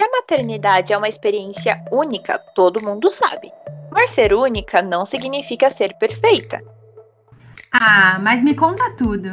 Que a maternidade é uma experiência única, todo mundo sabe. Mas ser única não significa ser perfeita. Ah, mas me conta tudo.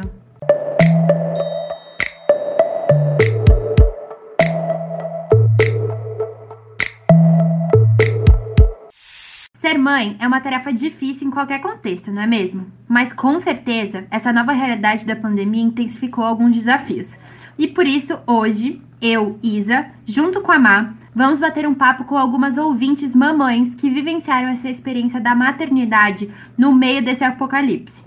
Ser mãe é uma tarefa difícil em qualquer contexto, não é mesmo? Mas com certeza, essa nova realidade da pandemia intensificou alguns desafios. E por isso, hoje, eu, Isa, junto com a Má, vamos bater um papo com algumas ouvintes mamães que vivenciaram essa experiência da maternidade no meio desse apocalipse.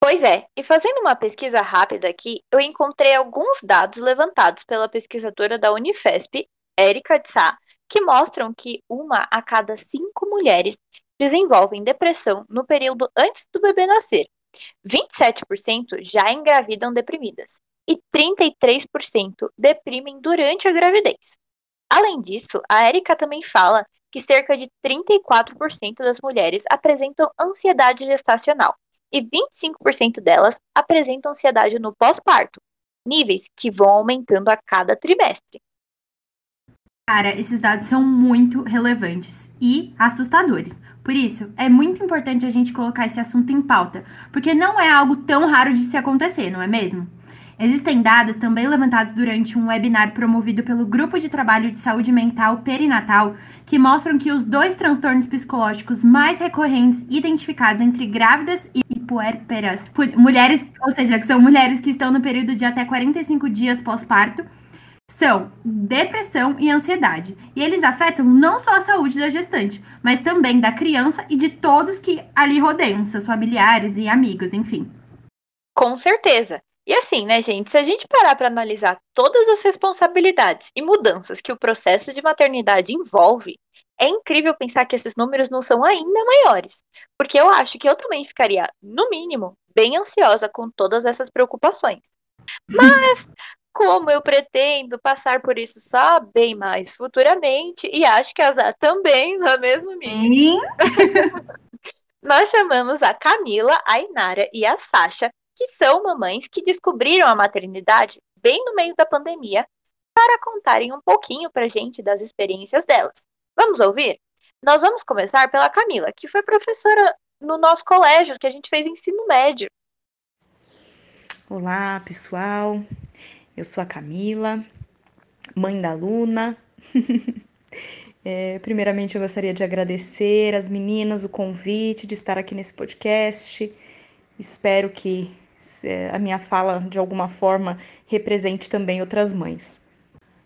Pois é, e fazendo uma pesquisa rápida aqui, eu encontrei alguns dados levantados pela pesquisadora da Unifesp, Érica de Sá, que mostram que uma a cada cinco mulheres desenvolvem depressão no período antes do bebê nascer. 27% já engravidam deprimidas e 33% deprimem durante a gravidez. Além disso, a Erika também fala que cerca de 34% das mulheres apresentam ansiedade gestacional e 25% delas apresentam ansiedade no pós-parto, níveis que vão aumentando a cada trimestre. Cara, esses dados são muito relevantes e assustadores. Por isso, é muito importante a gente colocar esse assunto em pauta, porque não é algo tão raro de se acontecer, não é mesmo? Existem dados também levantados durante um webinar promovido pelo Grupo de Trabalho de Saúde Mental Perinatal que mostram que os dois transtornos psicológicos mais recorrentes identificados entre grávidas e puérperas, mulheres, ou seja, que são mulheres que estão no período de até 45 dias pós-parto, são depressão e ansiedade. E eles afetam não só a saúde da gestante, mas também da criança e de todos que ali rodeiam, seus familiares e amigos, enfim. Com certeza. E assim, né, gente, se a gente parar para analisar todas as responsabilidades e mudanças que o processo de maternidade envolve, é incrível pensar que esses números não são ainda maiores. Porque eu acho que eu também ficaria, no mínimo, bem ansiosa com todas essas preocupações. Mas como eu pretendo passar por isso só bem mais futuramente, e acho que a Zá também, não é mesmo, Sim. Nós chamamos a Camila, a Inara e a Sasha, que são mamães que descobriram a maternidade bem no meio da pandemia, para contarem um pouquinho pra gente das experiências delas. Vamos ouvir? Nós vamos começar pela Camila, que foi professora no nosso colégio, que a gente fez ensino médio. Olá, pessoal. Eu sou a Camila, mãe da Luna. é, primeiramente, eu gostaria de agradecer às meninas o convite de estar aqui nesse podcast. Espero que a minha fala, de alguma forma, represente também outras mães.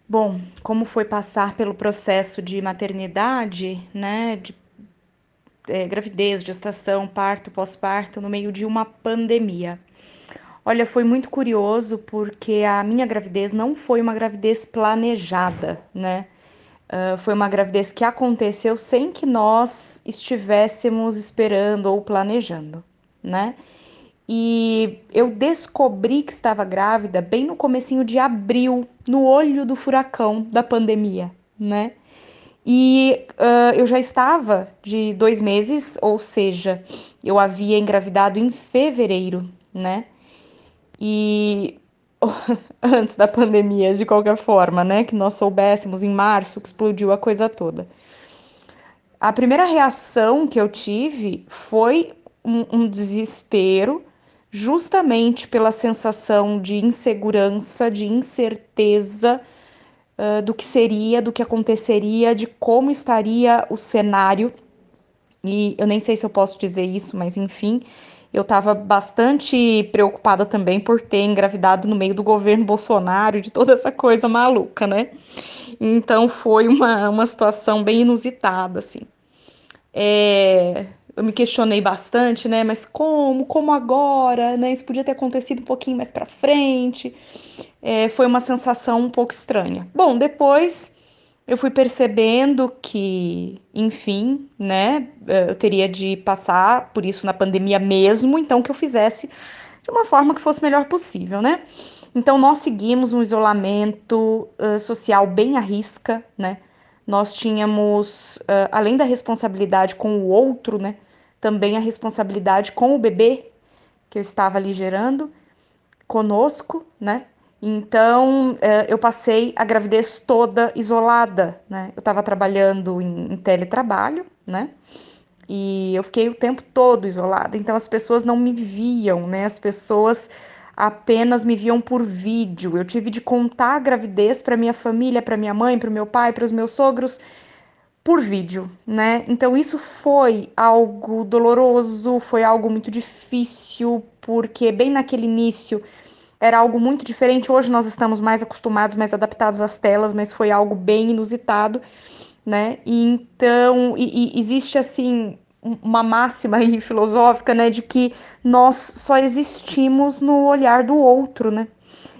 Bom, como foi passar pelo processo de maternidade, né, de é, gravidez, gestação, parto, pós-parto, no meio de uma pandemia? Olha, foi muito curioso porque a minha gravidez não foi uma gravidez planejada, né? Uh, foi uma gravidez que aconteceu sem que nós estivéssemos esperando ou planejando, né? E eu descobri que estava grávida bem no comecinho de abril, no olho do furacão da pandemia, né? E uh, eu já estava de dois meses, ou seja, eu havia engravidado em fevereiro, né? E antes da pandemia, de qualquer forma, né? Que nós soubéssemos em março que explodiu a coisa toda. A primeira reação que eu tive foi um, um desespero, justamente pela sensação de insegurança, de incerteza uh, do que seria, do que aconteceria, de como estaria o cenário. E eu nem sei se eu posso dizer isso, mas enfim, eu estava bastante preocupada também por ter engravidado no meio do governo Bolsonaro, de toda essa coisa maluca, né? Então foi uma, uma situação bem inusitada, assim. É, eu me questionei bastante, né? Mas como? Como agora? Né? Isso podia ter acontecido um pouquinho mais para frente. É, foi uma sensação um pouco estranha. Bom, depois eu fui percebendo que, enfim, né, eh, eu teria de passar por isso na pandemia mesmo, então que eu fizesse de uma forma que fosse melhor possível, né? Então nós seguimos um isolamento uh, social bem à risca, né? Nós tínhamos, além da responsabilidade com o outro, né, também a responsabilidade com o bebê que eu estava ali gerando conosco, né? Então, eu passei a gravidez toda isolada, né? Eu estava trabalhando em, em teletrabalho, né? E eu fiquei o tempo todo isolada. Então, as pessoas não me viam, né? As pessoas apenas me viam por vídeo. Eu tive de contar a gravidez para minha família, para minha mãe, para o meu pai, para os meus sogros por vídeo, né? Então isso foi algo doloroso, foi algo muito difícil, porque bem naquele início era algo muito diferente. Hoje nós estamos mais acostumados, mais adaptados às telas, mas foi algo bem inusitado, né? E então e, e existe assim uma máxima aí filosófica, né, de que nós só existimos no olhar do outro, né?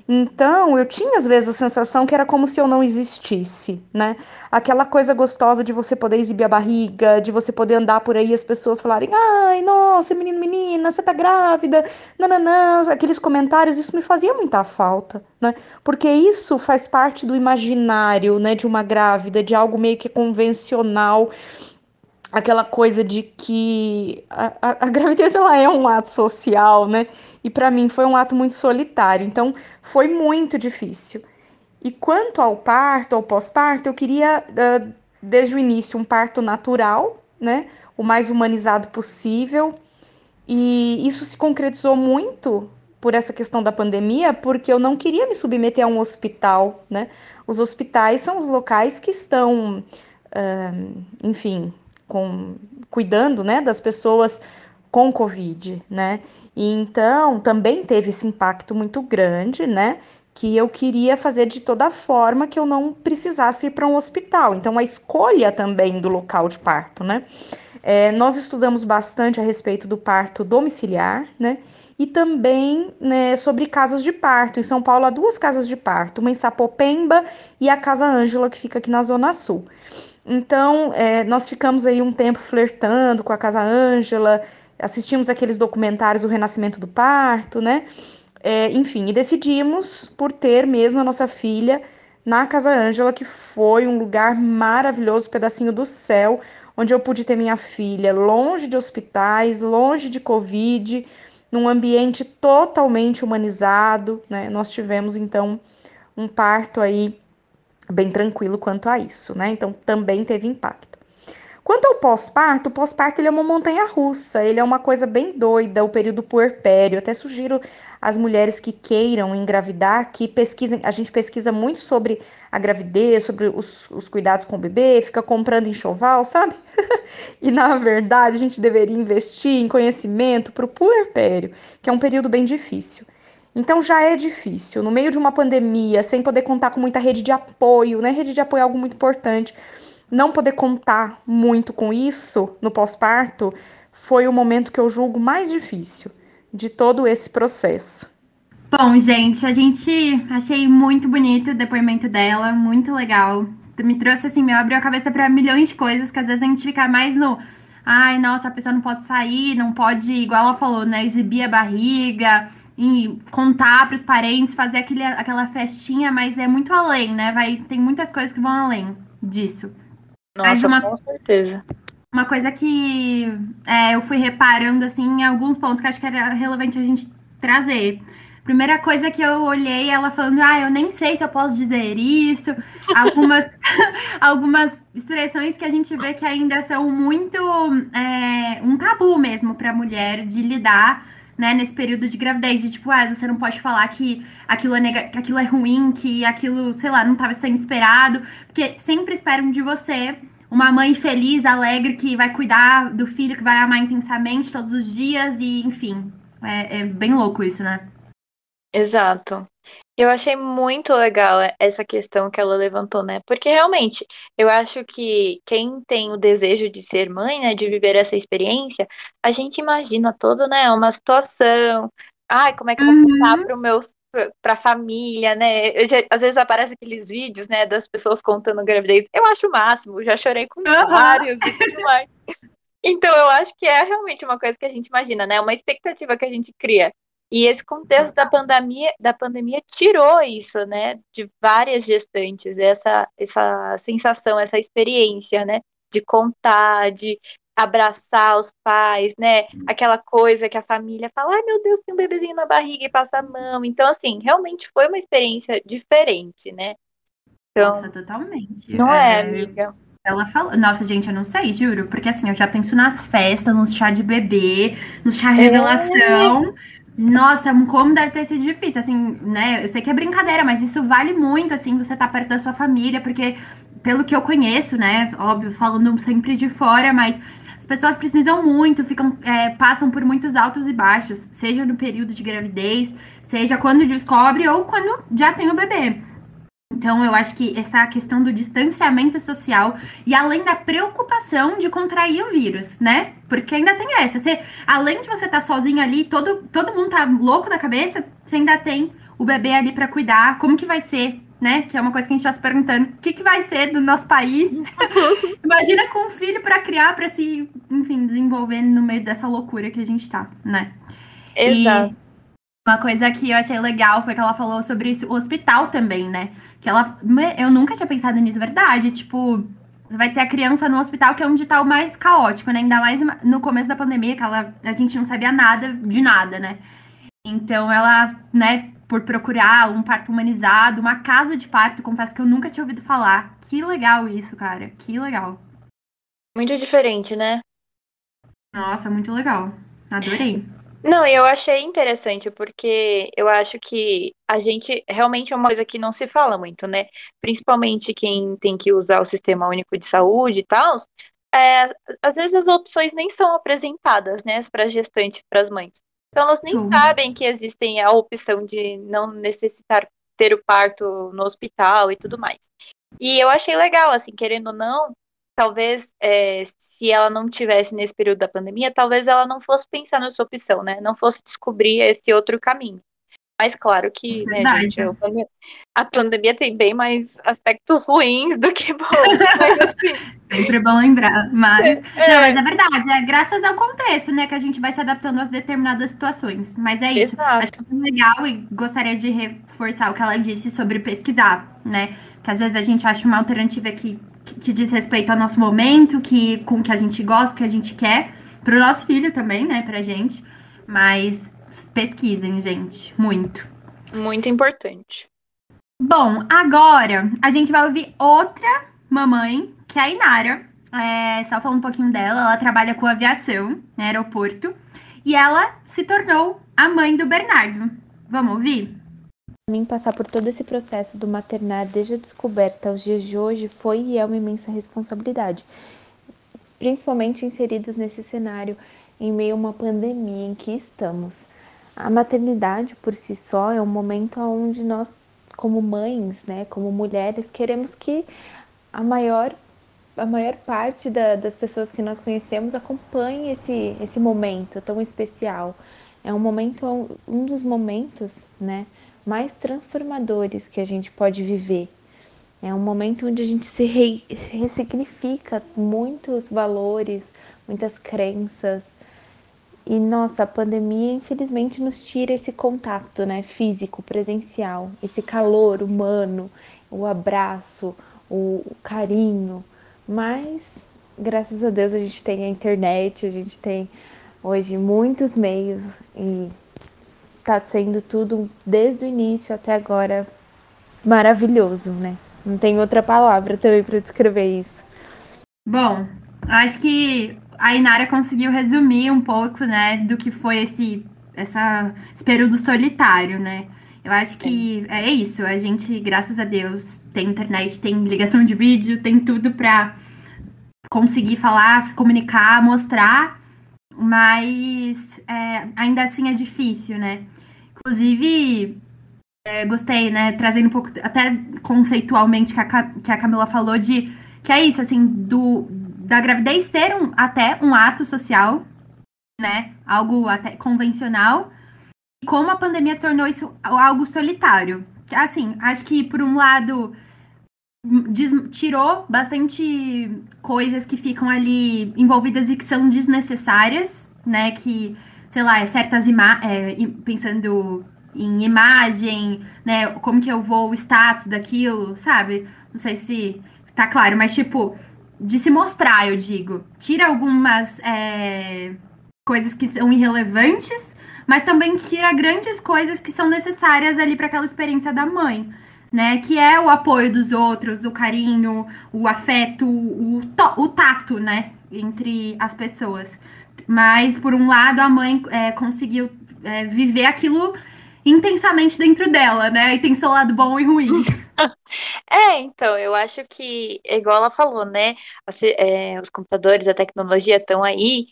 Então, eu tinha às vezes a sensação que era como se eu não existisse, né? Aquela coisa gostosa de você poder exibir a barriga, de você poder andar por aí e as pessoas falarem: ai, nossa, menino, menina, você tá grávida, nananã, aqueles comentários, isso me fazia muita falta, né? Porque isso faz parte do imaginário, né, de uma grávida, de algo meio que convencional aquela coisa de que a, a, a, gravidez ela é um ato social, né? E para mim foi um ato muito solitário, então foi muito difícil. E quanto ao parto, ao pós-parto, eu queria uh, desde o início um parto natural, né? O mais humanizado possível. E isso se concretizou muito por essa questão da pandemia, porque eu não queria me submeter a um hospital, né? Os hospitais são os locais que estão, uh, enfim, com, cuidando né, das pessoas com Covid, né? E então também teve esse impacto muito grande, né? Que eu queria fazer de toda forma que eu não precisasse ir para um hospital. Então, a escolha também do local de parto, né? É, nós estudamos bastante a respeito do parto domiciliar, né? E também né, sobre casas de parto. Em São Paulo há duas casas de parto, uma em Sapopemba e a Casa Ângela, que fica aqui na Zona Sul. Então, é, nós ficamos aí um tempo flertando com a Casa Ângela, assistimos aqueles documentários O Renascimento do Parto, né? É, enfim, e decidimos por ter mesmo a nossa filha na Casa Ângela, que foi um lugar maravilhoso, pedacinho do céu, onde eu pude ter minha filha longe de hospitais, longe de Covid, num ambiente totalmente humanizado, né? Nós tivemos então um parto aí bem tranquilo quanto a isso, né? Então também teve impacto. Quanto ao pós-parto, o pós-parto ele é uma montanha russa, ele é uma coisa bem doida, o período puerpério. Até sugiro às mulheres que queiram engravidar que pesquisem. A gente pesquisa muito sobre a gravidez, sobre os, os cuidados com o bebê, fica comprando enxoval, sabe? e na verdade a gente deveria investir em conhecimento para o puerpério, que é um período bem difícil. Então já é difícil, no meio de uma pandemia, sem poder contar com muita rede de apoio, né? Rede de apoio é algo muito importante. Não poder contar muito com isso no pós-parto foi o momento que eu julgo mais difícil de todo esse processo. Bom, gente, a gente achei muito bonito o depoimento dela, muito legal. Me trouxe assim, me abriu a cabeça para milhões de coisas que às vezes a gente fica mais no ai, nossa, a pessoa não pode sair, não pode, igual ela falou, né, exibir a barriga, e contar para os parentes, fazer aquele, aquela festinha, mas é muito além, né? Vai, tem muitas coisas que vão além disso. Nossa, uma, com certeza. Uma coisa que é, eu fui reparando, assim, em alguns pontos que acho que era relevante a gente trazer. Primeira coisa que eu olhei, ela falando, ah, eu nem sei se eu posso dizer isso. Algumas, algumas expressões que a gente vê que ainda são muito é, um tabu mesmo para a mulher de lidar né, nesse período de gravidez, de tipo, ah, você não pode falar que aquilo é, que aquilo é ruim, que aquilo, sei lá, não estava sendo esperado, porque sempre esperam de você uma mãe feliz, alegre, que vai cuidar do filho, que vai amar intensamente todos os dias, e enfim, é, é bem louco isso, né? Exato. Eu achei muito legal essa questão que ela levantou, né? Porque realmente, eu acho que quem tem o desejo de ser mãe, né, de viver essa experiência, a gente imagina todo, né, uma situação. Ai, como é que eu vou contar uhum. para meus para a família, né? Já, às vezes aparece aqueles vídeos, né, das pessoas contando gravidez. Eu acho o máximo, já chorei com uhum. vários e tudo mais. Então, eu acho que é realmente uma coisa que a gente imagina, né? Uma expectativa que a gente cria. E esse contexto da pandemia, da pandemia tirou isso, né, de várias gestantes, essa, essa sensação, essa experiência, né, de contar, de abraçar os pais, né? Aquela coisa que a família fala, ai meu Deus, tem um bebezinho na barriga e passa a mão. Então, assim, realmente foi uma experiência diferente, né? Então, Nossa, totalmente. Não é, é amiga? Ela falou. Nossa, gente, eu não sei, juro. Porque assim, eu já penso nas festas, nos chá de bebê, nos chá revelação. É. Nossa, como deve ter sido difícil, assim, né? Eu sei que é brincadeira, mas isso vale muito, assim, você tá perto da sua família, porque, pelo que eu conheço, né? Óbvio, falando sempre de fora, mas as pessoas precisam muito, ficam, é, passam por muitos altos e baixos, seja no período de gravidez, seja quando descobre ou quando já tem o bebê. Então, eu acho que essa questão do distanciamento social e além da preocupação de contrair o vírus, né? Porque ainda tem essa. Você, além de você estar tá sozinho ali, todo, todo mundo tá louco da cabeça, você ainda tem o bebê ali para cuidar. Como que vai ser, né? Que é uma coisa que a gente tá se perguntando. O que, que vai ser do nosso país? Imagina com um filho para criar, para se, enfim, desenvolver no meio dessa loucura que a gente tá, né? Exato. E uma coisa que eu achei legal foi que ela falou sobre o hospital também, né? Que ela. Eu nunca tinha pensado nisso, verdade. Tipo, vai ter a criança no hospital, que é onde tá o mais caótico, né? Ainda mais no começo da pandemia, que ela, a gente não sabia nada de nada, né? Então ela, né, por procurar um parto humanizado, uma casa de parto, confesso que eu nunca tinha ouvido falar. Que legal isso, cara. Que legal. Muito diferente, né? Nossa, muito legal. Adorei. Não, eu achei interessante, porque eu acho que a gente realmente é uma coisa que não se fala muito, né? Principalmente quem tem que usar o sistema único de saúde e tal. É, às vezes as opções nem são apresentadas, né, para gestante para as mães. Então elas nem uhum. sabem que existem a opção de não necessitar ter o parto no hospital e tudo mais. E eu achei legal, assim, querendo ou não, talvez é, se ela não tivesse nesse período da pandemia, talvez ela não fosse pensar nessa opção, né? Não fosse descobrir esse outro caminho. Mas claro que, né, gente, a pandemia tem bem mais aspectos ruins do que bons. Mas assim. Sempre bom lembrar. Mas, é, não, mas é verdade, é graças ao contexto, né, que a gente vai se adaptando às determinadas situações. Mas é isso. Exato. Acho é legal e gostaria de reforçar o que ela disse sobre pesquisar, né? Que às vezes a gente acha uma alternativa que que diz respeito ao nosso momento, que com que a gente gosta, que a gente quer, para o nosso filho também, né, pra gente. Mas pesquisem, gente, muito. Muito importante. Bom, agora a gente vai ouvir outra mamãe, que é a Inara. É, só falar um pouquinho dela, ela trabalha com aviação né, aeroporto. E ela se tornou a mãe do Bernardo. Vamos ouvir? Mim, passar por todo esse processo do maternar desde a descoberta aos dias de hoje foi e é uma imensa responsabilidade, principalmente inseridos nesse cenário em meio a uma pandemia em que estamos. A maternidade por si só é um momento onde nós, como mães, né, como mulheres, queremos que a maior a maior parte da, das pessoas que nós conhecemos acompanhe esse, esse momento tão especial. É um momento, um dos momentos, né, mais transformadores que a gente pode viver. É um momento onde a gente se re ressignifica muitos valores, muitas crenças. E nossa, a pandemia infelizmente nos tira esse contato, né, físico, presencial, esse calor humano, o abraço, o, o carinho. Mas graças a Deus a gente tem a internet, a gente tem hoje muitos meios e tá sendo tudo desde o início até agora maravilhoso, né? Não tem outra palavra também para descrever isso. Bom, acho que a Inara conseguiu resumir um pouco, né, do que foi esse, essa, esse período solitário, né? Eu acho que é isso. A gente, graças a Deus, tem internet, tem ligação de vídeo, tem tudo para conseguir falar, se comunicar, mostrar, mas é, ainda assim é difícil, né? Inclusive, é, gostei, né? Trazendo um pouco, até conceitualmente, que a, que a Camila falou de que é isso, assim, do, da gravidez ser um, até um ato social, né? Algo até convencional. E como a pandemia tornou isso algo solitário. Assim, acho que, por um lado, tirou bastante coisas que ficam ali envolvidas e que são desnecessárias, né? Que sei lá, certas imagens, é, pensando em imagem, né? Como que eu vou, o status daquilo, sabe? Não sei se tá claro, mas tipo, de se mostrar, eu digo. Tira algumas é, coisas que são irrelevantes, mas também tira grandes coisas que são necessárias ali para aquela experiência da mãe. Né, que é o apoio dos outros, o carinho, o afeto, o, o tato, né, entre as pessoas. Mas, por um lado, a mãe é, conseguiu é, viver aquilo intensamente dentro dela, né? E tem seu lado bom e ruim. é, então, eu acho que, igual ela falou, né? É, os computadores, a tecnologia estão aí,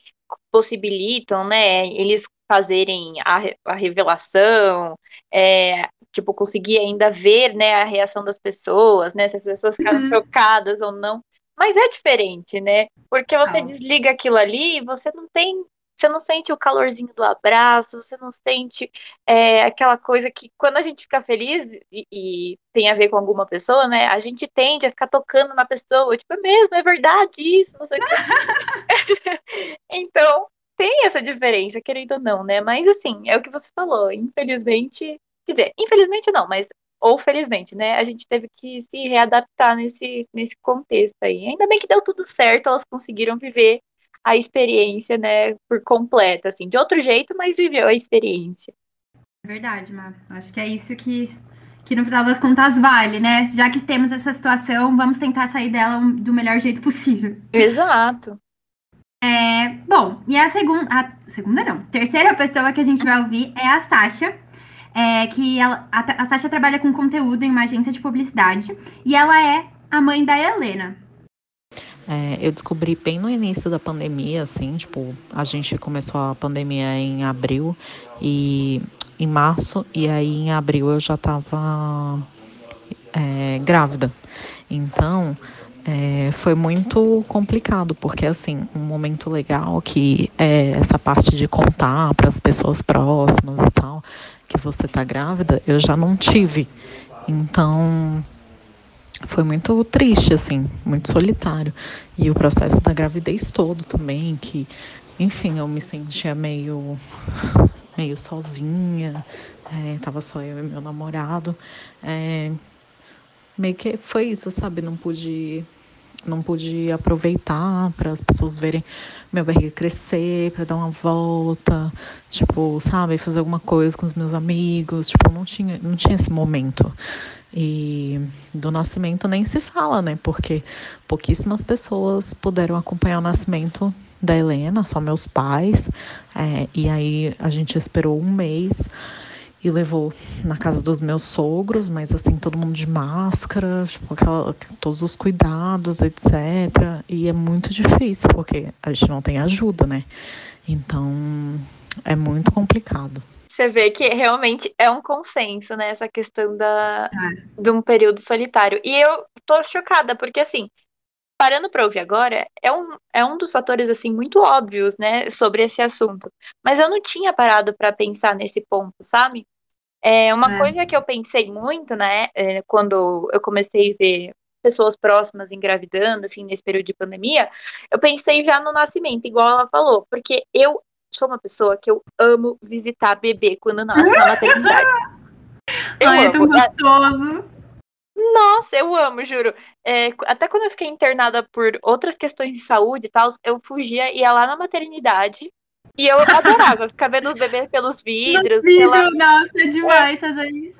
possibilitam, né? Eles fazerem a, a revelação, é, tipo, conseguir ainda ver, né, a reação das pessoas, né? Se as pessoas ficaram uhum. chocadas ou não. Mas é diferente, né? Porque você ah. desliga aquilo ali e você não tem você não sente o calorzinho do abraço, você não sente é, aquela coisa que quando a gente fica feliz e, e, tem a ver com alguma pessoa, né? A gente tende a ficar tocando na pessoa, tipo, é mesmo, é verdade isso, não sei o que. então, tem essa diferença, querendo ou não, né? Mas assim, é o que você falou, infelizmente, quer dizer, infelizmente não, mas ou felizmente, né? A gente teve que se readaptar nesse, nesse contexto aí. Ainda bem que deu tudo certo, elas conseguiram viver a experiência, né, por completa, assim, de outro jeito, mas viveu a experiência. Verdade, Má. Acho que é isso que, que no final das contas vale, né? Já que temos essa situação, vamos tentar sair dela do melhor jeito possível. Exato. É, bom, e a segunda, a segunda não, terceira pessoa que a gente vai ouvir é a Sasha, é, que ela, a, a Sasha trabalha com conteúdo em uma agência de publicidade e ela é a mãe da Helena. É, eu descobri bem no início da pandemia, assim, tipo, a gente começou a pandemia em abril e em março, e aí em abril eu já estava é, grávida. Então, é, foi muito complicado, porque assim, um momento legal que é essa parte de contar para as pessoas próximas e tal, que você tá grávida, eu já não tive. Então, foi muito triste, assim, muito solitário. E o processo da gravidez todo também, que, enfim, eu me sentia meio, meio sozinha, é, tava só eu e meu namorado. É, meio que foi isso, sabe? Não pude não pude aproveitar para as pessoas verem minha barriga crescer, para dar uma volta, tipo, sabe, fazer alguma coisa com os meus amigos, tipo, não tinha, não tinha esse momento. E do nascimento nem se fala, né? Porque pouquíssimas pessoas puderam acompanhar o nascimento da Helena, só meus pais. É, e aí a gente esperou um mês e levou na casa dos meus sogros, mas assim, todo mundo de máscara, tipo, aquela, todos os cuidados, etc. E é muito difícil, porque a gente não tem ajuda, né? Então é muito complicado. Você vê que realmente é um consenso, né? Essa questão da, é. de um período solitário. E eu tô chocada, porque assim, parando para ouvir agora, é um, é um dos fatores assim muito óbvios, né, sobre esse assunto. Mas eu não tinha parado para pensar nesse ponto, sabe? É uma é. coisa que eu pensei muito, né, é, quando eu comecei a ver pessoas próximas engravidando, assim, nesse período de pandemia, eu pensei já no nascimento, igual ela falou, porque eu sou uma pessoa que eu amo visitar bebê quando nasce na maternidade. Eu Ai, amo. é tão gostoso. Nossa, eu amo, juro. É, até quando eu fiquei internada por outras questões de saúde e tal, eu fugia, ia lá na maternidade e eu adorava ficar vendo o bebê pelos vidros. Vidro, pela... Nossa, é demais fazer isso.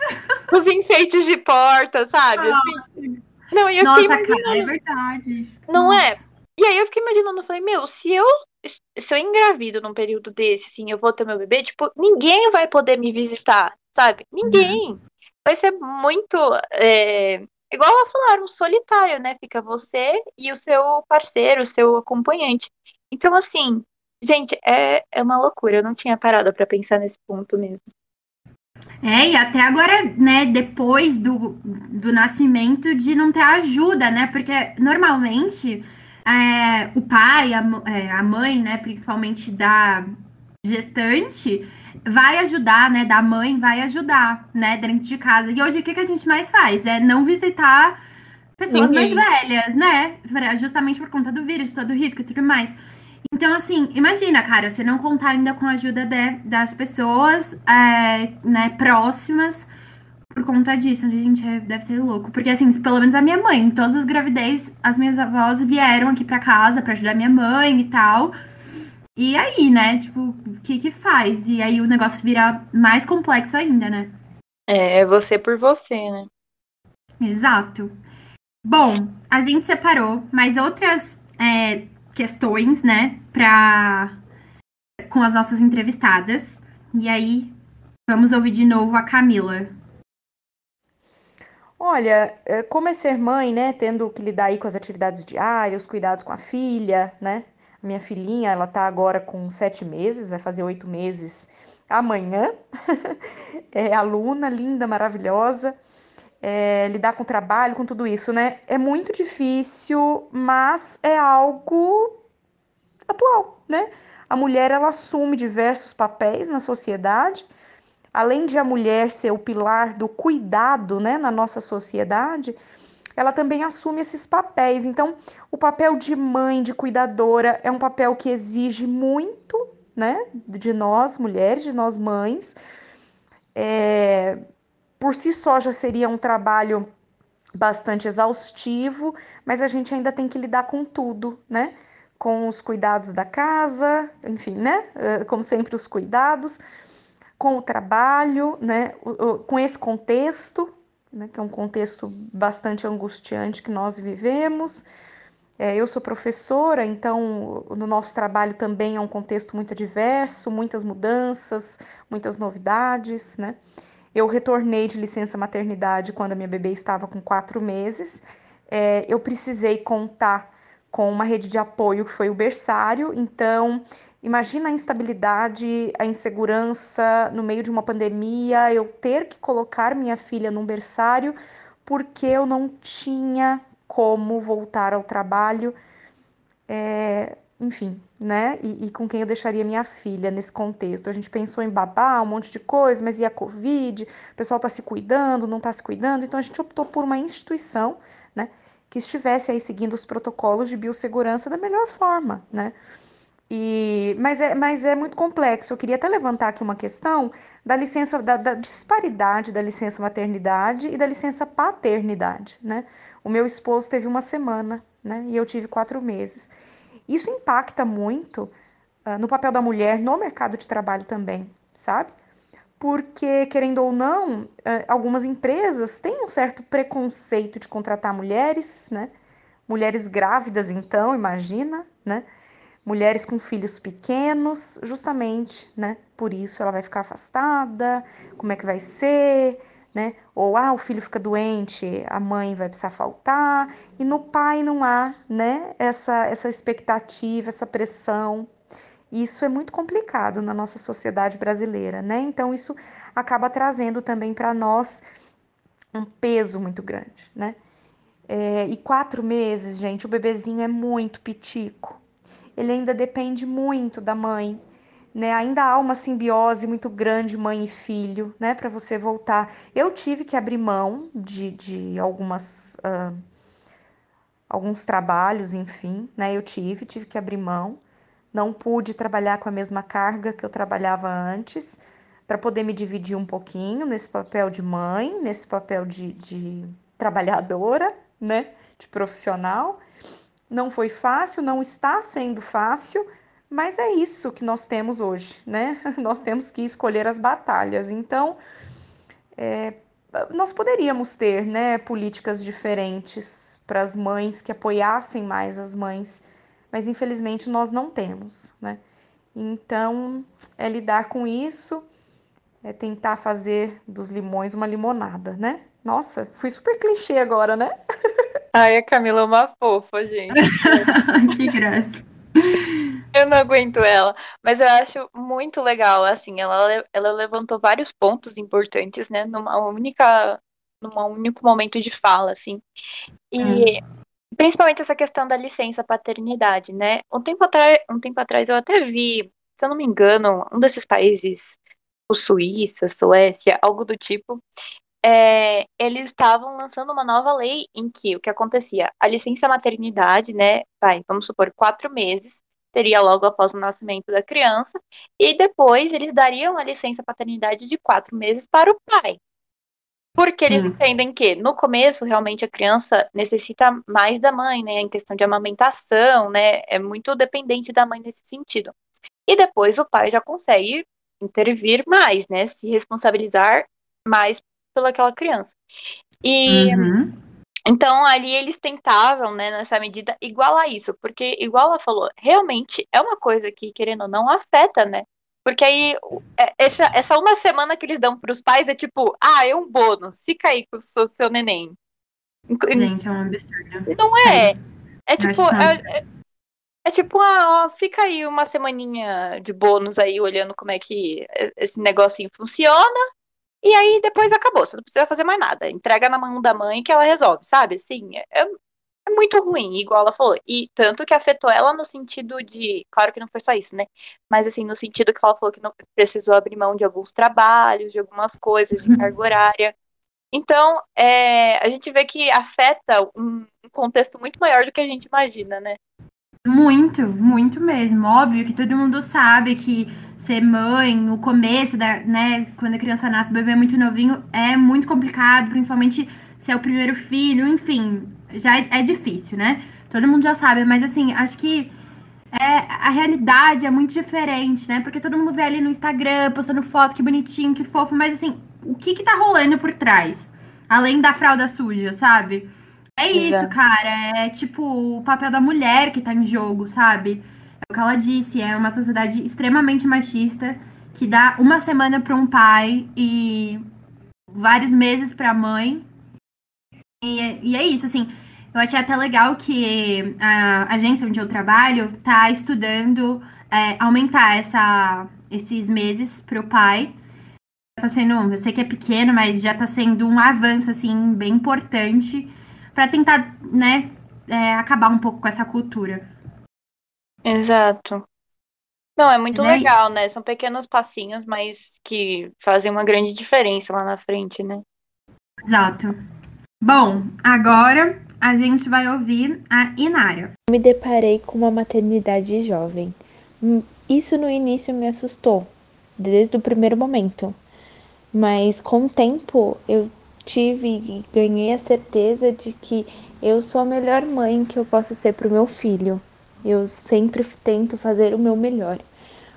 Os enfeites de porta, sabe? Assim. Não, e eu Nossa, cara, é verdade. Não Nossa. é? E aí eu fiquei imaginando, eu falei, meu, se eu se eu engravido num período desse, assim, eu vou ter meu bebê, tipo, ninguém vai poder me visitar, sabe? Ninguém. Uhum. Vai ser muito. É, igual elas falaram, solitário, né? Fica você e o seu parceiro, o seu acompanhante. Então, assim, gente, é, é uma loucura. Eu não tinha parado para pensar nesse ponto mesmo. É, e até agora, né, depois do, do nascimento, de não ter ajuda, né? Porque normalmente é, o pai, a, é, a mãe, né, principalmente da gestante, vai ajudar, né, da mãe vai ajudar, né, dentro de casa. E hoje o que, que a gente mais faz? É não visitar pessoas Ninguém. mais velhas, né, justamente por conta do vírus, todo o risco e tudo mais. Então, assim, imagina, cara, você não contar ainda com a ajuda de, das pessoas, é, né, próximas, por conta disso, a gente é, deve ser louco. Porque, assim, pelo menos a minha mãe, em todas as gravidez, as minhas avós vieram aqui pra casa pra ajudar minha mãe e tal. E aí, né? Tipo, o que que faz? E aí o negócio vira mais complexo ainda, né? É, é você por você, né? Exato. Bom, a gente separou mais outras é, questões, né, pra... com as nossas entrevistadas. E aí, vamos ouvir de novo a Camila. Olha, é, como é ser mãe, né, tendo que lidar aí com as atividades diárias, os cuidados com a filha, né? Minha filhinha, ela tá agora com sete meses, vai fazer oito meses amanhã. é aluna, linda, maravilhosa. É, lidar com o trabalho, com tudo isso, né? É muito difícil, mas é algo atual, né? A mulher, ela assume diversos papéis na sociedade, além de a mulher ser o pilar do cuidado né, na nossa sociedade, ela também assume esses papéis. Então, o papel de mãe, de cuidadora, é um papel que exige muito né, de nós mulheres, de nós mães. É, por si só já seria um trabalho bastante exaustivo, mas a gente ainda tem que lidar com tudo, né? Com os cuidados da casa, enfim, né? Como sempre, os cuidados com o trabalho, né, com esse contexto, né, que é um contexto bastante angustiante que nós vivemos. É, eu sou professora, então no nosso trabalho também é um contexto muito diverso, muitas mudanças, muitas novidades, né? Eu retornei de licença maternidade quando a minha bebê estava com quatro meses. É, eu precisei contar com uma rede de apoio que foi o berçário, então Imagina a instabilidade, a insegurança no meio de uma pandemia, eu ter que colocar minha filha num berçário porque eu não tinha como voltar ao trabalho, é, enfim, né? E, e, com quem eu deixaria minha filha nesse contexto. A gente pensou em babá, um monte de coisa, mas e a Covid? O pessoal está se cuidando, não está se cuidando, então a gente optou por uma instituição, né? Que estivesse aí seguindo os protocolos de biossegurança da melhor forma, né? E, mas, é, mas é muito complexo. Eu queria até levantar aqui uma questão da licença, da, da, disparidade da licença maternidade e da licença paternidade, né? O meu esposo teve uma semana, né? E eu tive quatro meses. Isso impacta muito uh, no papel da mulher no mercado de trabalho também, sabe? Porque, querendo ou não, uh, algumas empresas têm um certo preconceito de contratar mulheres, né? Mulheres grávidas, então, imagina, né? Mulheres com filhos pequenos, justamente, né? Por isso ela vai ficar afastada, como é que vai ser, né? Ou ah, o filho fica doente, a mãe vai precisar faltar, e no pai não há, né? Essa essa expectativa, essa pressão. Isso é muito complicado na nossa sociedade brasileira, né? Então isso acaba trazendo também para nós um peso muito grande, né? É, e quatro meses, gente, o bebezinho é muito pitico, ele ainda depende muito da mãe, né? Ainda há uma simbiose muito grande mãe e filho, né? Para você voltar. Eu tive que abrir mão de, de algumas uh, alguns trabalhos, enfim, né? Eu tive, tive que abrir mão. Não pude trabalhar com a mesma carga que eu trabalhava antes, para poder me dividir um pouquinho nesse papel de mãe, nesse papel de, de trabalhadora, né? De profissional. Não foi fácil, não está sendo fácil, mas é isso que nós temos hoje, né? Nós temos que escolher as batalhas. Então, é, nós poderíamos ter, né, políticas diferentes para as mães que apoiassem mais as mães, mas infelizmente nós não temos, né? Então, é lidar com isso, é tentar fazer dos limões uma limonada, né? Nossa, fui super clichê agora, né? Ai, a Camila é uma fofa, gente. que graça. Eu não aguento ela, mas eu acho muito legal, assim, ela, ela levantou vários pontos importantes, né, numa única, num único momento de fala, assim, e é. principalmente essa questão da licença paternidade, né, um tempo, atrás, um tempo atrás eu até vi, se eu não me engano, um desses países, o Suíça, Suécia, algo do tipo, é, eles estavam lançando uma nova lei em que o que acontecia? A licença maternidade, né? Vai, vamos supor, quatro meses, teria logo após o nascimento da criança, e depois eles dariam a licença paternidade de quatro meses para o pai. Porque eles Sim. entendem que no começo realmente a criança necessita mais da mãe, né? Em questão de amamentação, né? É muito dependente da mãe nesse sentido. E depois o pai já consegue intervir mais, né? Se responsabilizar mais pelaquela criança. E uhum. então ali eles tentavam, né, nessa medida, igual a isso, porque igual ela falou, realmente é uma coisa que, querendo ou não, afeta, né? Porque aí, é, essa, essa uma semana que eles dão para os pais é tipo, ah, é um bônus, fica aí com o seu, seu neném. Gente, é um absurdo. Não é. É tipo, é, é, é, tipo, ah, ó, fica aí uma semaninha de bônus aí, olhando como é que esse negocinho funciona. E aí depois acabou, você não precisa fazer mais nada. Entrega na mão da mãe que ela resolve, sabe? Assim, é, é muito ruim, igual ela falou. E tanto que afetou ela no sentido de. Claro que não foi só isso, né? Mas assim, no sentido que ela falou que não precisou abrir mão de alguns trabalhos, de algumas coisas, de carga horária. Então, é, a gente vê que afeta um, um contexto muito maior do que a gente imagina, né? Muito, muito mesmo. Óbvio que todo mundo sabe que ser mãe, o começo da, né, quando a criança nasce, o bebê é muito novinho, é muito complicado, principalmente se é o primeiro filho, enfim, já é, é difícil, né? Todo mundo já sabe, mas assim, acho que é, a realidade é muito diferente, né? Porque todo mundo vê ali no Instagram, postando foto, que bonitinho, que fofo, mas assim, o que que tá rolando por trás? Além da fralda suja, sabe? É isso, cara. É tipo o papel da mulher que tá em jogo, sabe? É o que ela disse, é uma sociedade extremamente machista que dá uma semana para um pai e vários meses para a mãe e, e é isso, assim. Eu achei até legal que a agência onde eu trabalho tá estudando é, aumentar essa, esses meses para o pai. Tá sendo, eu sei que é pequeno, mas já tá sendo um avanço assim bem importante para tentar, né, é, acabar um pouco com essa cultura. Exato. Não, é muito né? legal, né? São pequenos passinhos, mas que fazem uma grande diferença lá na frente, né? Exato. Bom, agora a gente vai ouvir a Inara. Me deparei com uma maternidade jovem. Hum, isso no início me assustou, desde o primeiro momento. Mas com o tempo eu tive e ganhei a certeza de que eu sou a melhor mãe que eu posso ser para o meu filho. Eu sempre tento fazer o meu melhor.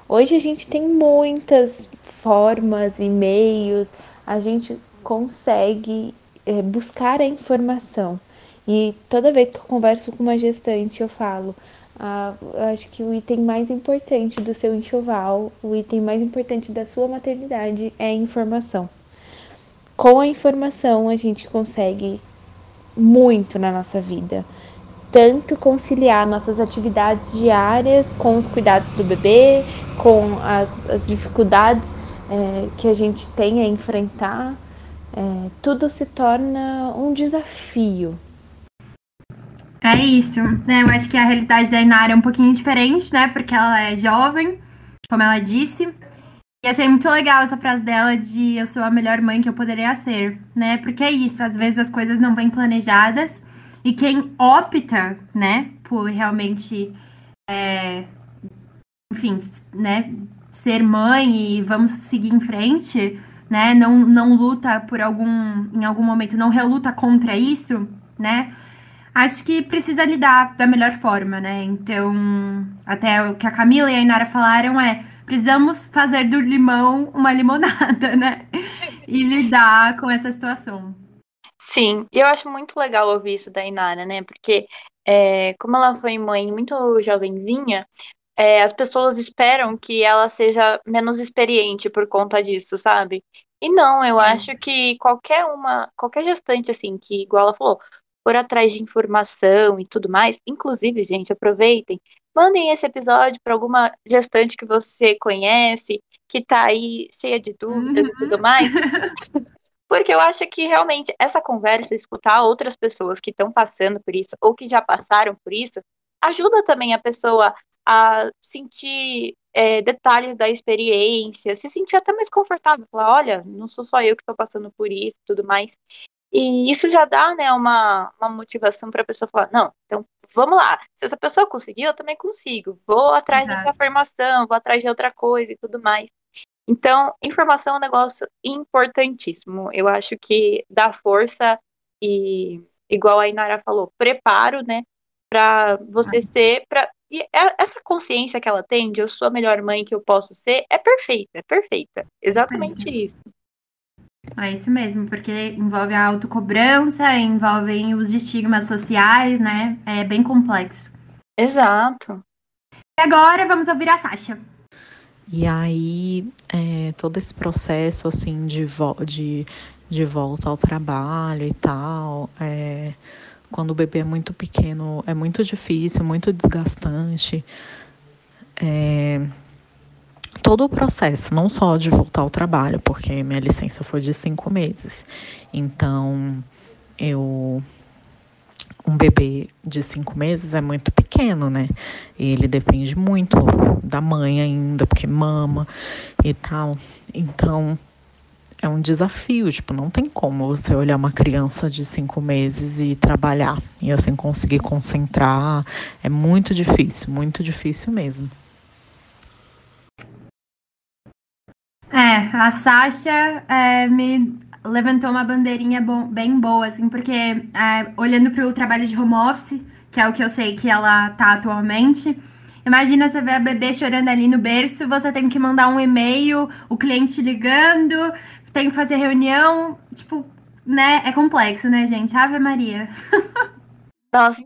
Hoje a gente tem muitas formas e meios, a gente consegue é, buscar a informação. E toda vez que eu converso com uma gestante, eu falo: ah, acho que o item mais importante do seu enxoval, o item mais importante da sua maternidade é a informação. Com a informação, a gente consegue muito na nossa vida. Tanto conciliar nossas atividades diárias com os cuidados do bebê, com as, as dificuldades é, que a gente tem a enfrentar, é, tudo se torna um desafio. É isso, né? Eu acho que a realidade da Inara é um pouquinho diferente, né? Porque ela é jovem, como ela disse. E achei muito legal essa frase dela de eu sou a melhor mãe que eu poderia ser, né? Porque é isso, às vezes as coisas não vêm planejadas e quem opta, né, por realmente, é, enfim, né, ser mãe e vamos seguir em frente, né? Não, não luta por algum, em algum momento, não reluta contra isso, né? Acho que precisa lidar da melhor forma, né? Então, até o que a Camila e a Inara falaram é precisamos fazer do limão uma limonada, né? E lidar com essa situação. Sim, e eu acho muito legal ouvir isso da Inara, né? Porque é, como ela foi mãe muito jovenzinha, é, as pessoas esperam que ela seja menos experiente por conta disso, sabe? E não, eu é. acho que qualquer uma, qualquer gestante, assim, que, igual ela falou, por atrás de informação e tudo mais, inclusive, gente, aproveitem, mandem esse episódio para alguma gestante que você conhece, que tá aí cheia de dúvidas uhum. e tudo mais. Porque eu acho que realmente essa conversa, escutar outras pessoas que estão passando por isso ou que já passaram por isso, ajuda também a pessoa a sentir é, detalhes da experiência, se sentir até mais confortável, falar, olha, não sou só eu que estou passando por isso, tudo mais. E isso já dá, né, uma, uma motivação para a pessoa falar, não, então vamos lá, se essa pessoa conseguiu, eu também consigo, vou atrás Exato. dessa afirmação, vou atrás de outra coisa e tudo mais. Então, informação é um negócio importantíssimo. Eu acho que dá força e, igual a Inara falou, preparo, né? Para você ser. Pra, e é, essa consciência que ela tem de eu sou a melhor mãe que eu posso ser é perfeita, é perfeita. Exatamente isso. É isso mesmo, porque envolve a autocobrança, envolve os estigmas sociais, né? É bem complexo. Exato. E agora vamos ouvir a Sasha. E aí, é, todo esse processo, assim, de, vo de, de volta ao trabalho e tal, é, quando o bebê é muito pequeno, é muito difícil, muito desgastante. É, todo o processo, não só de voltar ao trabalho, porque minha licença foi de cinco meses. Então, eu um bebê de cinco meses é muito pequeno, né? Ele depende muito da mãe ainda, porque mama e tal. Então, é um desafio, tipo, não tem como você olhar uma criança de cinco meses e trabalhar e assim conseguir concentrar. É muito difícil, muito difícil mesmo. É, a Sasha é, me levantou uma bandeirinha bom, bem boa, assim, porque é, olhando para o trabalho de home office, que é o que eu sei que ela tá atualmente, imagina você ver a bebê chorando ali no berço, você tem que mandar um e-mail, o cliente ligando, tem que fazer reunião, tipo, né? É complexo, né, gente? Ave Maria. Nossa,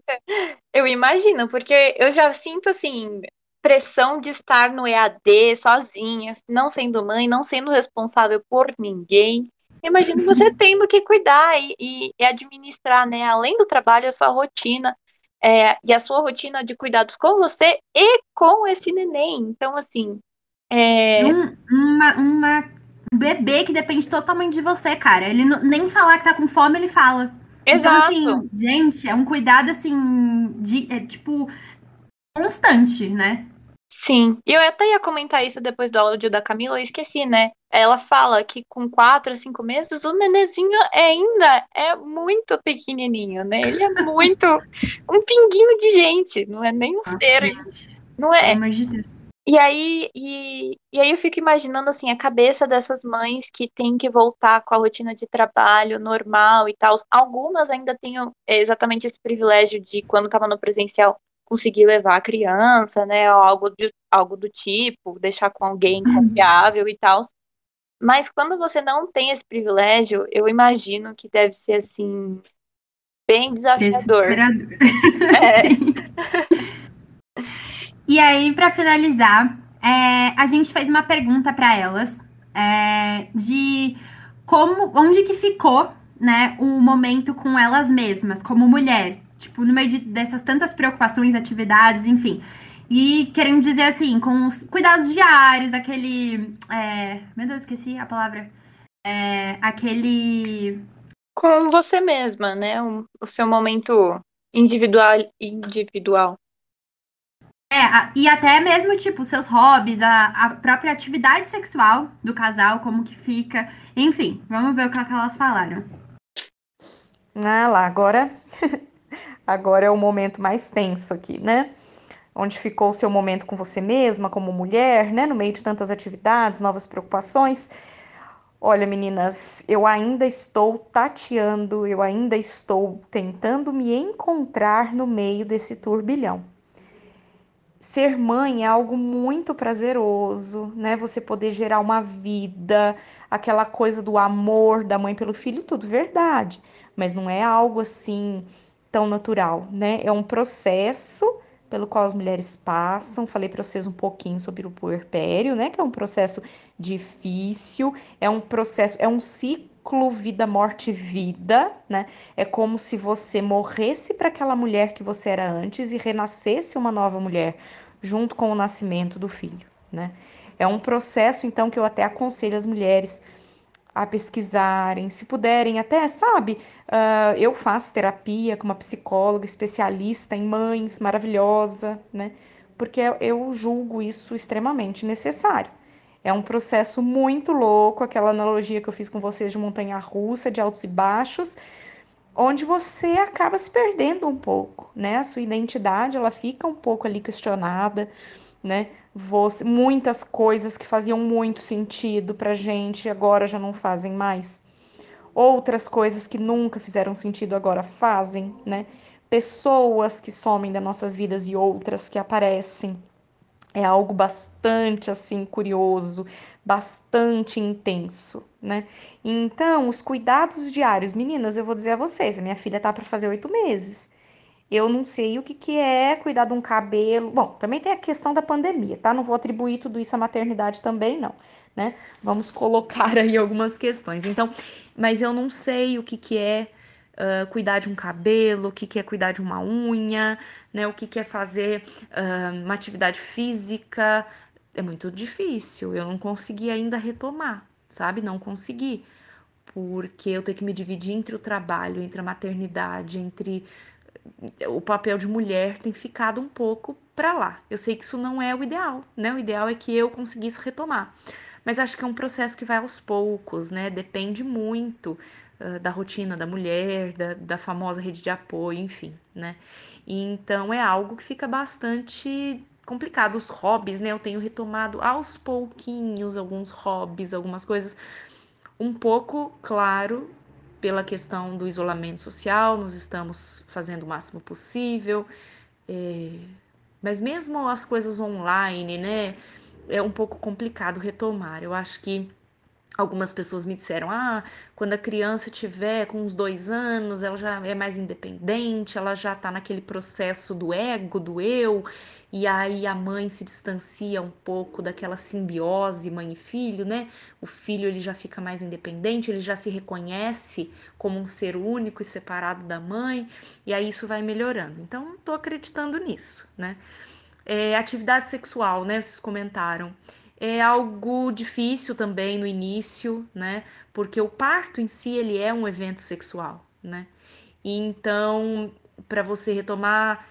eu imagino, porque eu já sinto assim, pressão de estar no EAD sozinha, não sendo mãe, não sendo responsável por ninguém. Imagino você tendo que cuidar e, e, e administrar, né, além do trabalho, a sua rotina. É, e a sua rotina de cuidados com você e com esse neném. Então, assim. É... Um, uma, uma bebê que depende totalmente de você, cara. Ele não, nem falar que tá com fome, ele fala. Exato. Então, assim, gente, é um cuidado, assim, de, é, tipo, constante, né? Sim, e eu até ia comentar isso depois do áudio da Camila, eu esqueci, né? Ela fala que com quatro, cinco meses, o nenezinho ainda é muito pequenininho, né? Ele é muito um pinguinho de gente, não é nem um Nossa, ser, gente. não é? E aí, e, e aí eu fico imaginando assim a cabeça dessas mães que têm que voltar com a rotina de trabalho normal e tal. Algumas ainda têm exatamente esse privilégio de quando estava no presencial conseguir levar a criança, né, ou algo, de, algo do tipo, deixar com alguém uhum. confiável e tal. Mas quando você não tem esse privilégio, eu imagino que deve ser assim bem desafiador. É. e aí, para finalizar, é, a gente fez uma pergunta para elas é, de como, onde que ficou, né, o momento com elas mesmas, como mulher, tipo, no meio de, dessas tantas preocupações, atividades, enfim. E querendo dizer assim, com os cuidados diários, aquele. É, meu Deus, esqueci a palavra. É, aquele. Com você mesma, né? O, o seu momento individual. individual. É, e até mesmo, tipo, seus hobbies, a, a própria atividade sexual do casal, como que fica. Enfim, vamos ver o que, é que elas falaram. Ah lá, agora Agora é o momento mais tenso aqui, né? Onde ficou o seu momento com você mesma, como mulher, né? No meio de tantas atividades, novas preocupações. Olha, meninas, eu ainda estou tateando, eu ainda estou tentando me encontrar no meio desse turbilhão. Ser mãe é algo muito prazeroso, né? Você poder gerar uma vida, aquela coisa do amor da mãe pelo filho, tudo verdade. Mas não é algo assim tão natural, né? É um processo pelo qual as mulheres passam. Falei para vocês um pouquinho sobre o puerpério, né? Que é um processo difícil, é um processo, é um ciclo vida, morte, vida, né? É como se você morresse para aquela mulher que você era antes e renascesse uma nova mulher junto com o nascimento do filho, né? É um processo então que eu até aconselho as mulheres a pesquisarem, se puderem, até, sabe, uh, eu faço terapia com uma psicóloga especialista em mães, maravilhosa, né? Porque eu julgo isso extremamente necessário. É um processo muito louco, aquela analogia que eu fiz com vocês de montanha russa, de altos e baixos, onde você acaba se perdendo um pouco, né? A sua identidade, ela fica um pouco ali questionada, né? Você, muitas coisas que faziam muito sentido pra gente agora já não fazem mais. Outras coisas que nunca fizeram sentido agora fazem, né? Pessoas que somem das nossas vidas e outras que aparecem. É algo bastante assim curioso, bastante intenso, né? Então, os cuidados diários, meninas, eu vou dizer a vocês, a minha filha tá para fazer oito meses. Eu não sei o que, que é cuidar de um cabelo. Bom, também tem a questão da pandemia, tá? Não vou atribuir tudo isso à maternidade também, não, né? Vamos colocar aí algumas questões. Então, mas eu não sei o que, que é uh, cuidar de um cabelo, o que, que é cuidar de uma unha, né? O que, que é fazer uh, uma atividade física. É muito difícil. Eu não consegui ainda retomar, sabe? Não consegui. Porque eu tenho que me dividir entre o trabalho, entre a maternidade, entre o papel de mulher tem ficado um pouco para lá. Eu sei que isso não é o ideal, né? O ideal é que eu conseguisse retomar. Mas acho que é um processo que vai aos poucos, né? Depende muito uh, da rotina da mulher, da, da famosa rede de apoio, enfim, né? Então é algo que fica bastante complicado. Os hobbies, né? Eu tenho retomado aos pouquinhos alguns hobbies, algumas coisas. Um pouco, claro, pela questão do isolamento social, nós estamos fazendo o máximo possível, é, mas mesmo as coisas online, né, é um pouco complicado retomar. Eu acho que Algumas pessoas me disseram: ah, quando a criança tiver com uns dois anos, ela já é mais independente, ela já está naquele processo do ego, do eu, e aí a mãe se distancia um pouco daquela simbiose mãe e filho, né? O filho ele já fica mais independente, ele já se reconhece como um ser único e separado da mãe, e aí isso vai melhorando. Então, estou acreditando nisso, né? É, atividade sexual, né? Vocês comentaram é algo difícil também no início, né? Porque o parto em si ele é um evento sexual, né? Então, para você retomar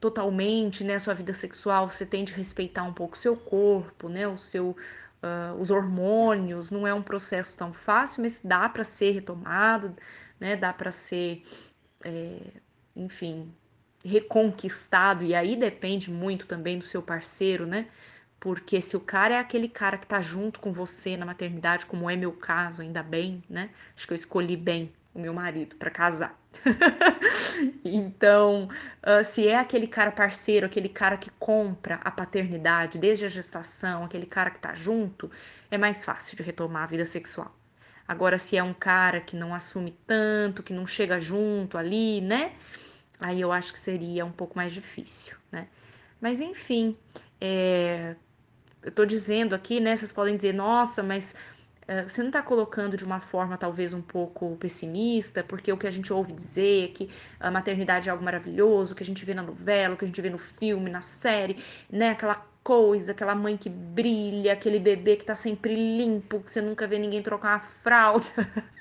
totalmente, né, sua vida sexual, você tem de respeitar um pouco o seu corpo, né, o seu uh, os hormônios, não é um processo tão fácil, mas dá para ser retomado, né, dá para ser, é, enfim, reconquistado, e aí depende muito também do seu parceiro, né, porque se o cara é aquele cara que tá junto com você na maternidade, como é meu caso, ainda bem, né? Acho que eu escolhi bem o meu marido para casar. então, uh, se é aquele cara parceiro, aquele cara que compra a paternidade desde a gestação, aquele cara que tá junto, é mais fácil de retomar a vida sexual. Agora, se é um cara que não assume tanto, que não chega junto ali, né? Aí eu acho que seria um pouco mais difícil, né? Mas enfim, é, eu estou dizendo aqui, né? Vocês podem dizer, nossa, mas uh, você não está colocando de uma forma talvez um pouco pessimista, porque o que a gente ouve dizer é que a maternidade é algo maravilhoso, que a gente vê na novela, que a gente vê no filme, na série, né? Aquela coisa, aquela mãe que brilha, aquele bebê que tá sempre limpo, que você nunca vê ninguém trocar uma fralda,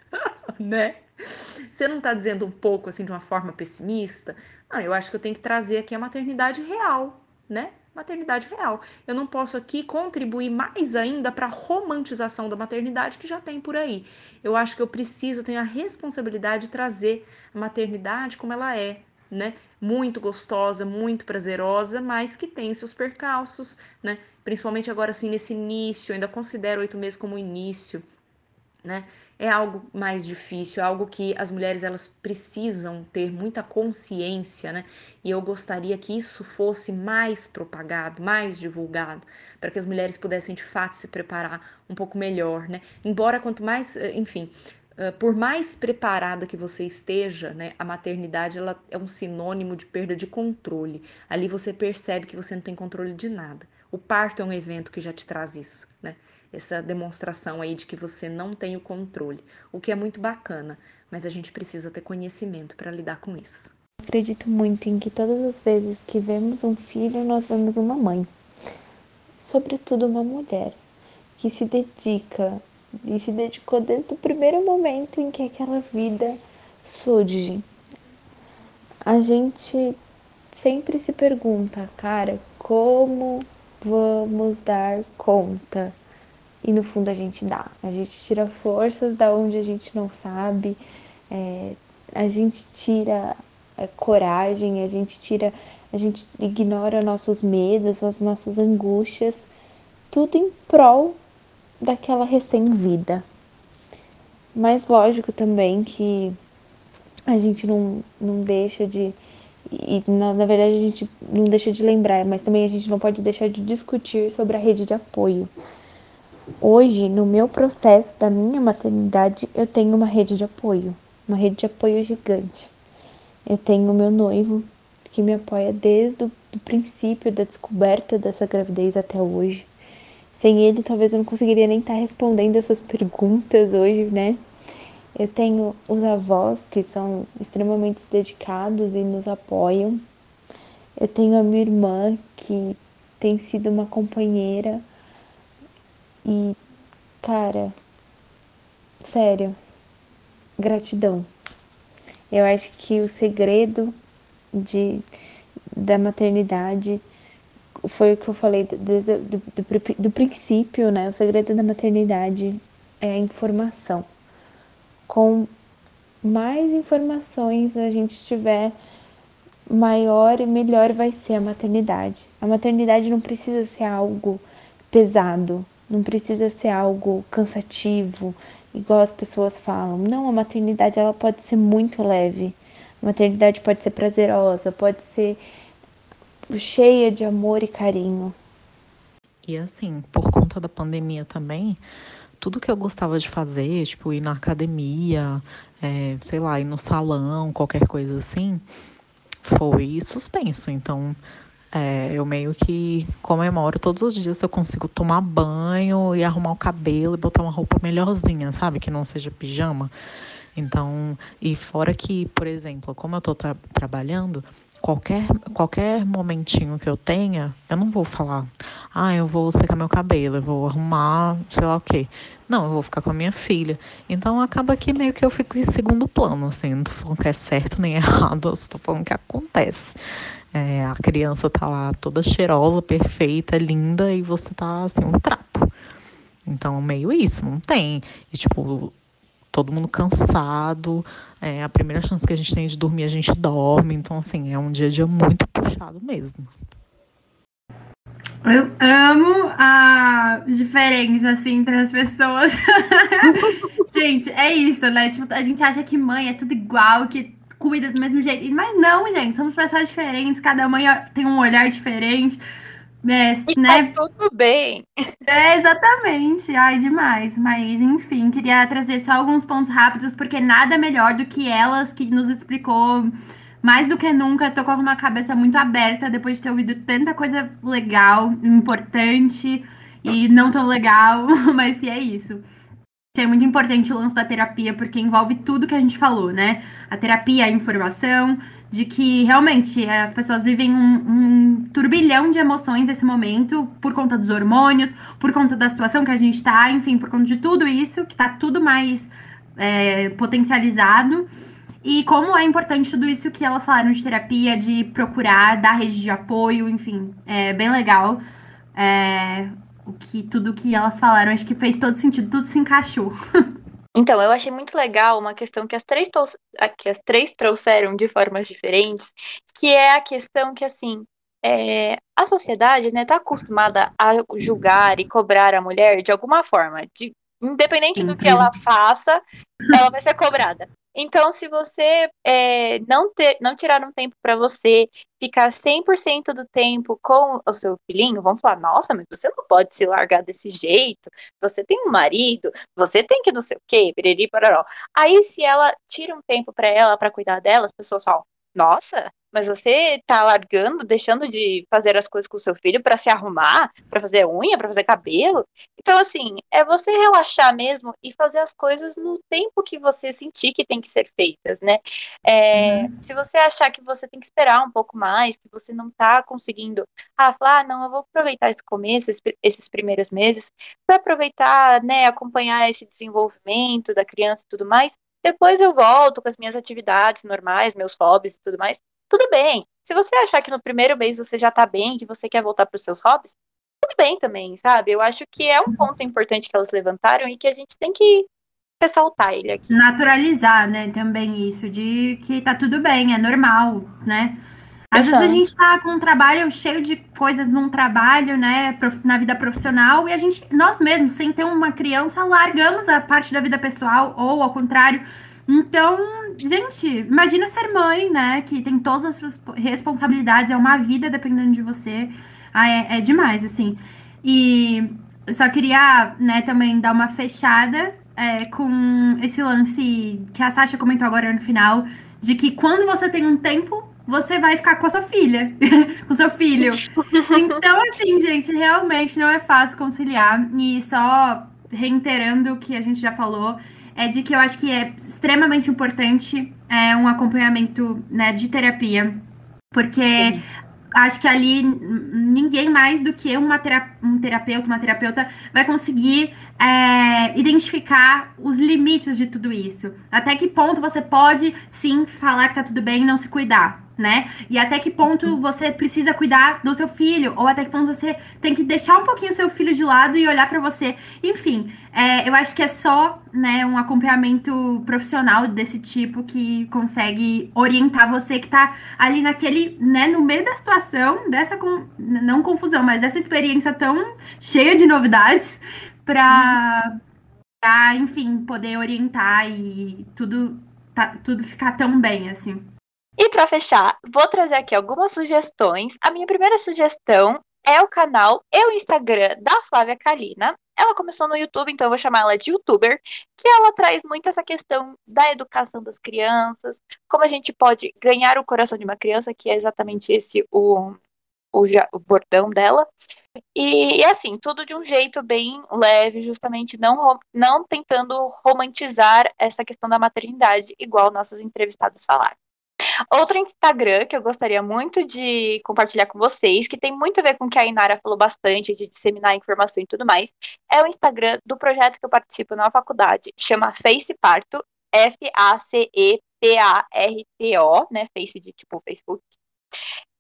né? Você não tá dizendo um pouco assim de uma forma pessimista? Não, eu acho que eu tenho que trazer aqui a maternidade real, né? Maternidade real. Eu não posso aqui contribuir mais ainda para a romantização da maternidade que já tem por aí. Eu acho que eu preciso, tenho a responsabilidade de trazer a maternidade como ela é, né? Muito gostosa, muito prazerosa, mas que tem seus percalços, né? Principalmente agora assim nesse início, ainda considero oito meses como início, né? É algo mais difícil, é algo que as mulheres elas precisam ter muita consciência, né? E eu gostaria que isso fosse mais propagado, mais divulgado, para que as mulheres pudessem de fato se preparar um pouco melhor, né? Embora quanto mais, eh, enfim, eh, por mais preparada que você esteja, né, a maternidade ela é um sinônimo de perda de controle. Ali você percebe que você não tem controle de nada. O parto é um evento que já te traz isso, né? Essa demonstração aí de que você não tem o controle, o que é muito bacana, mas a gente precisa ter conhecimento para lidar com isso. Acredito muito em que todas as vezes que vemos um filho, nós vemos uma mãe, sobretudo uma mulher que se dedica e se dedicou desde o primeiro momento em que aquela vida surge. A gente sempre se pergunta, cara, como vamos dar conta e no fundo a gente dá. A gente tira forças da onde a gente não sabe, é, a gente tira a coragem, a gente tira, a gente ignora nossos medos, as nossas angústias, tudo em prol daquela recém-vida. Mas lógico também que a gente não, não deixa de. E na, na verdade a gente não deixa de lembrar, mas também a gente não pode deixar de discutir sobre a rede de apoio. Hoje, no meu processo da minha maternidade, eu tenho uma rede de apoio, uma rede de apoio gigante. Eu tenho meu noivo, que me apoia desde o princípio da descoberta dessa gravidez até hoje. Sem ele, talvez eu não conseguiria nem estar respondendo essas perguntas hoje, né? Eu tenho os avós que são extremamente dedicados e nos apoiam. Eu tenho a minha irmã que tem sido uma companheira e, cara, sério, gratidão. Eu acho que o segredo de, da maternidade foi o que eu falei desde do, do, do princípio, né? O segredo da maternidade é a informação com mais informações a gente tiver, maior e melhor vai ser a maternidade. A maternidade não precisa ser algo pesado, não precisa ser algo cansativo, igual as pessoas falam. Não, a maternidade ela pode ser muito leve. A maternidade pode ser prazerosa, pode ser cheia de amor e carinho. E assim, por conta da pandemia também, tudo que eu gostava de fazer, tipo ir na academia, é, sei lá, ir no salão, qualquer coisa assim, foi suspenso. Então, é, eu meio que comemoro todos os dias se eu consigo tomar banho e arrumar o cabelo e botar uma roupa melhorzinha, sabe? Que não seja pijama. Então, e fora que, por exemplo, como eu tô tra trabalhando, qualquer, qualquer momentinho que eu tenha, eu não vou falar, ah, eu vou secar meu cabelo, eu vou arrumar, sei lá o quê. Não, eu vou ficar com a minha filha. Então acaba que meio que eu fico em segundo plano, assim, não tô falando que é certo nem errado, eu estou falando que acontece. É, a criança tá lá toda cheirosa, perfeita, linda, e você tá assim, um trapo. Então, meio isso, não tem. E tipo, todo mundo cansado. É, a primeira chance que a gente tem de dormir, a gente dorme. Então, assim, é um dia a dia muito puxado mesmo. Eu amo a diferença, assim, entre as pessoas. gente, é isso, né? Tipo, a gente acha que mãe é tudo igual, que cuida do mesmo jeito. Mas não, gente, somos pessoas diferentes, cada mãe tem um olhar diferente. É, e né? tá tudo bem. É, exatamente. Ai, demais. Mas, enfim, queria trazer só alguns pontos rápidos, porque nada melhor do que elas que nos explicou mais do que nunca. Tô com uma cabeça muito aberta depois de ter ouvido tanta coisa legal, importante e não tão legal, mas que é isso. É muito importante o lance da terapia, porque envolve tudo que a gente falou, né? A terapia, a informação, de que realmente as pessoas vivem um, um, turbilhão de emoções nesse momento por conta dos hormônios, por conta da situação que a gente está, enfim, por conta de tudo isso, que está tudo mais é, potencializado. E como é importante tudo isso que elas falaram de terapia, de procurar, dar rede de apoio, enfim, é bem legal. É, o que tudo que elas falaram, acho que fez todo sentido, tudo se encaixou. Então, eu achei muito legal uma questão que as três, que as três trouxeram de formas diferentes, que é a questão que, assim, é, a sociedade está né, tá acostumada a julgar e cobrar a mulher de alguma forma. De, independente do que ela faça, ela vai ser cobrada. Então, se você é, não, ter, não tirar um tempo para você, ficar 100% do tempo com o seu filhinho, vão falar: nossa, mas você não pode se largar desse jeito, você tem um marido, você tem que não sei o quê, piriri, pararó. Aí, se ela tira um tempo para ela, para cuidar dela, as pessoas falam: nossa, mas você tá largando, deixando de fazer as coisas com o seu filho para se arrumar, para fazer unha, para fazer cabelo. Então, assim, é você relaxar mesmo e fazer as coisas no tempo que você sentir que tem que ser feitas, né? É, uhum. Se você achar que você tem que esperar um pouco mais, que você não tá conseguindo, ah, falar, ah, não, eu vou aproveitar esse começo, esses primeiros meses, para aproveitar, né, acompanhar esse desenvolvimento da criança e tudo mais. Depois eu volto com as minhas atividades normais, meus hobbies e tudo mais tudo bem. Se você achar que no primeiro mês você já tá bem, que você quer voltar para os seus hobbies, tudo bem também, sabe? Eu acho que é um ponto importante que elas levantaram e que a gente tem que ressaltar ele aqui. Naturalizar, né, também isso, de que tá tudo bem, é normal, né? Às vezes a gente tá com um trabalho cheio de coisas num trabalho, né, na vida profissional, e a gente, nós mesmos, sem ter uma criança, largamos a parte da vida pessoal, ou ao contrário. Então, gente, imagina ser mãe, né, que tem todas as suas responsabilidades, é uma vida dependendo de você. Ah, é, é demais, assim. E eu só queria, né, também dar uma fechada é, com esse lance que a Sasha comentou agora no final, de que quando você tem um tempo, você vai ficar com a sua filha, com seu filho. Então, assim, gente, realmente não é fácil conciliar. E só reiterando o que a gente já falou, é de que eu acho que é extremamente importante é, um acompanhamento né, de terapia. Porque Sim acho que ali ninguém mais do que uma um terapeuta, uma terapeuta, vai conseguir é, identificar os limites de tudo isso. Até que ponto você pode sim falar que tá tudo bem e não se cuidar né? E até que ponto uhum. você precisa cuidar do seu filho, ou até que ponto você tem que deixar um pouquinho o seu filho de lado e olhar para você. Enfim, é, eu acho que é só né, um acompanhamento profissional desse tipo que consegue orientar você que tá ali naquele, né, no meio da situação, dessa, com, não confusão, mas dessa experiência tão cheia de novidades, para, uhum. Pra, enfim, poder orientar e tudo, tá, tudo ficar tão bem, assim. E para fechar, vou trazer aqui algumas sugestões. A minha primeira sugestão é o canal e o Instagram da Flávia Kalina. Ela começou no YouTube, então eu vou chamar ela de youtuber, que ela traz muito essa questão da educação das crianças, como a gente pode ganhar o coração de uma criança, que é exatamente esse o, o, o bordão dela. E, e, assim, tudo de um jeito bem leve, justamente não, não tentando romantizar essa questão da maternidade, igual nossos entrevistados falaram. Outro Instagram que eu gostaria muito de compartilhar com vocês, que tem muito a ver com o que a Inara falou bastante, de disseminar informação e tudo mais, é o Instagram do projeto que eu participo na faculdade, chama Face Parto, F-A-C-E-P-A-R-T-O, né? Face de tipo Facebook.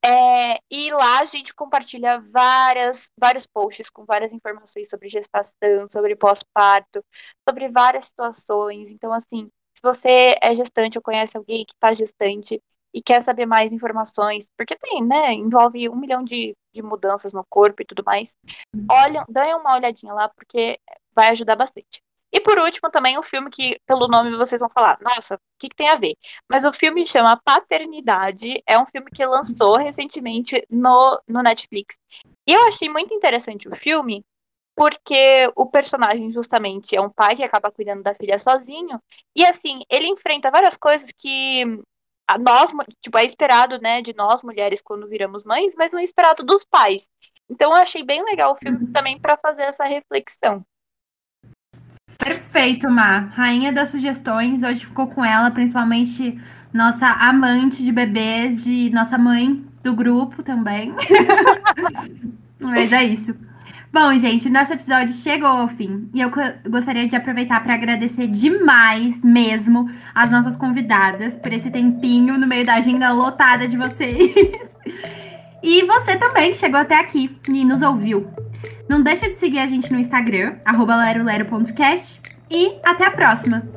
É, e lá a gente compartilha várias, vários posts com várias informações sobre gestação, sobre pós-parto, sobre várias situações. Então, assim, se você é gestante ou conhece alguém que está gestante e quer saber mais informações, porque tem, né? Envolve um milhão de, de mudanças no corpo e tudo mais. Olha, dêem uma olhadinha lá, porque vai ajudar bastante. E por último, também um filme que, pelo nome, vocês vão falar, nossa, o que, que, tem a ver? Mas o filme chama Paternidade, é um filme que lançou recentemente no, no Netflix. E eu achei muito interessante o filme, porque o personagem justamente é um pai que acaba cuidando da filha sozinho, e assim, ele enfrenta várias coisas que a nós, tipo, é esperado, né, de nós mulheres quando viramos mães, mas não é esperado dos pais. Então eu achei bem legal o filme uhum. também para fazer essa reflexão. Perfeito, Mar. Rainha das sugestões. Hoje ficou com ela, principalmente nossa amante de bebês, de nossa mãe do grupo também. Mas é isso. Bom, gente, nosso episódio chegou ao fim e eu gostaria de aproveitar para agradecer demais mesmo as nossas convidadas por esse tempinho no meio da agenda lotada de vocês. e você também que chegou até aqui e nos ouviu. Não deixa de seguir a gente no Instagram, lerolero.cast e até a próxima!